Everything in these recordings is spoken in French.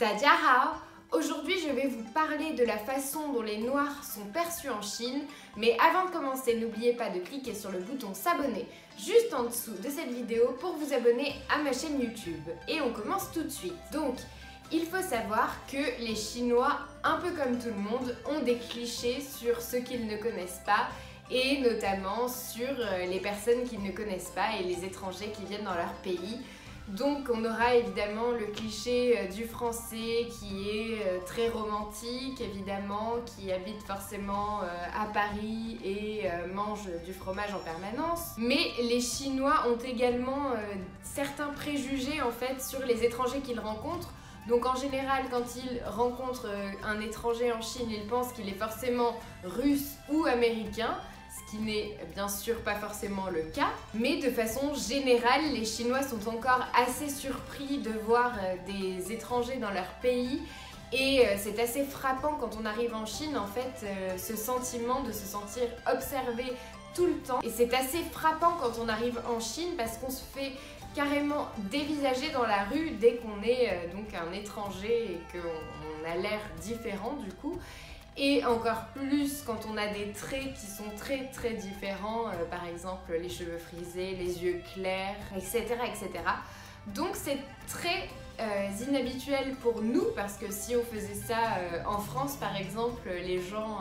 Dajahao Aujourd'hui, je vais vous parler de la façon dont les noirs sont perçus en Chine. Mais avant de commencer, n'oubliez pas de cliquer sur le bouton s'abonner juste en dessous de cette vidéo pour vous abonner à ma chaîne YouTube. Et on commence tout de suite. Donc, il faut savoir que les Chinois, un peu comme tout le monde, ont des clichés sur ce qu'ils ne connaissent pas et notamment sur euh, les personnes qu'ils ne connaissent pas et les étrangers qui viennent dans leur pays. Donc on aura évidemment le cliché euh, du français qui est euh, très romantique évidemment, qui habite forcément à Paris et mange du fromage en permanence. Mais les Chinois ont également certains préjugés en fait sur les étrangers qu'ils rencontrent. Donc en général, quand ils rencontrent un étranger en Chine, ils pensent qu'il est forcément russe ou américain qui n'est bien sûr pas forcément le cas. Mais de façon générale, les Chinois sont encore assez surpris de voir euh, des étrangers dans leur pays. Et euh, c'est assez frappant quand on arrive en Chine, en fait, euh, ce sentiment de se sentir observé tout le temps. Et c'est assez frappant quand on arrive en Chine parce qu'on se fait carrément dévisager dans la rue dès qu'on est donc un étranger et qu'on a l'air différent du coup. Et encore plus quand on a des traits qui sont très très différents, euh, par exemple les cheveux frisés, les yeux clairs, etc. etc. Donc c'est très euh, inhabituel pour nous parce que si on faisait ça euh, en France par exemple, les gens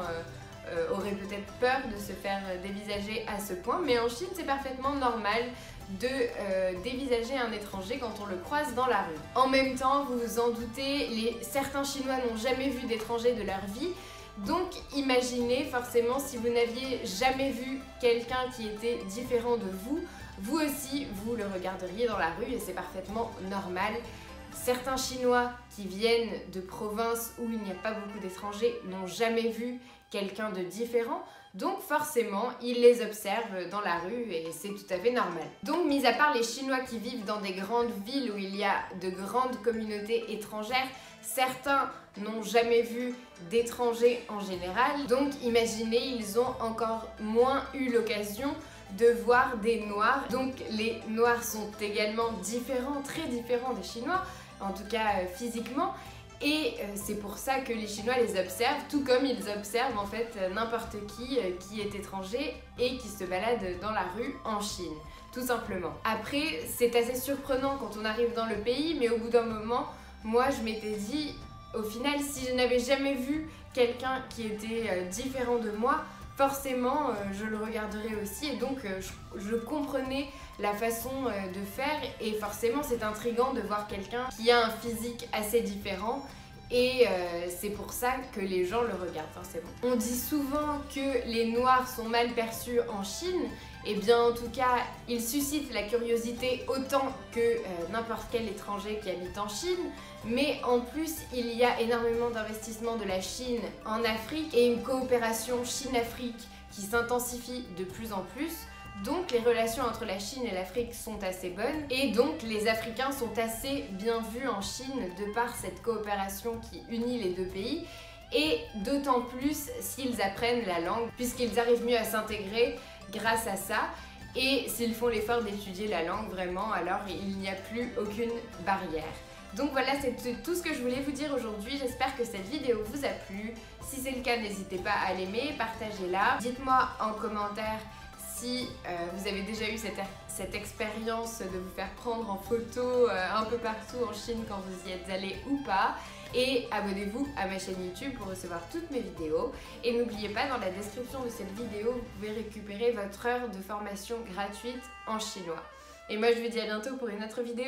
auraient peut-être peur de se faire dévisager à ce point. Mais en Chine c'est parfaitement normal de dévisager un étranger quand on le croise dans la rue. En même temps, vous vous en doutez, les, certains Chinois n'ont jamais vu d'étranger de leur vie, donc imaginez forcément si vous n'aviez jamais vu quelqu'un qui était différent de vous, vous aussi vous le regarderiez dans la rue et c'est parfaitement normal. Certains Chinois qui viennent de provinces où il n'y a pas beaucoup d'étrangers n'ont jamais vu quelqu'un de différent, donc forcément ils les observent dans la rue et c'est tout à fait normal. Donc mis à part les Chinois qui vivent dans des grandes villes où il y a de grandes communautés étrangères, certains n'ont jamais vu d'étrangers en général. Donc imaginez, ils ont encore moins eu l'occasion de voir des noirs. Donc les noirs sont également différents, très différents des chinois, en tout cas euh, physiquement. Et euh, c'est pour ça que les Chinois les observent, tout comme ils observent en fait n'importe qui euh, qui est étranger et qui se balade dans la rue en Chine, tout simplement. Après, c'est assez surprenant quand on arrive dans le pays, mais au bout d'un moment, moi je m'étais dit, au final, si je n'avais jamais vu quelqu'un qui était euh, différent de moi, forcément, euh, je le regarderais aussi. Et donc, euh, je, comprenais la façon de faire. Et forcément, c'est intriguant de voir quelqu'un qui a un physique assez différent. Et c'est pour ça que les gens le regardent forcément. On dit souvent que les noirs sont mal perçus en Chine, eh bien en tout cas, ils suscitent la curiosité autant que euh, n'importe quel étranger qui habite en Chine. Mais en plus, il y a énormément d'investissements de la Chine en Afrique et une coopération Chine-Afrique qui s'intensifie de plus en plus. Donc les relations entre la Chine et l'Afrique sont assez bonnes et donc les Africains sont assez bien vus en Chine de par cette coopération qui unit les deux pays et d'autant plus s'ils apprennent la langue puisqu'ils arrivent mieux à s'intégrer grâce à ça. Et s'ils font l'effort d'étudier la langue vraiment, alors il n'y a plus aucune barrière. Donc voilà, c'est tout ce que je voulais vous dire aujourd'hui. J'espère que cette vidéo vous a plu. Si c'est le cas, n'hésitez pas à l'aimer, partagez-la. Dites-moi en commentaire si euh, vous avez déjà eu cette, expérience de vous faire prendre en photo euh, un peu partout en Chine quand vous y êtes allé ou pas. Et abonnez-vous à ma chaîne YouTube pour recevoir toutes mes vidéos. Et n'oubliez pas, dans la description de cette vidéo, vous pouvez récupérer votre heure de formation gratuite en chinois. Et moi, je vous dis à bientôt pour une autre vidéo.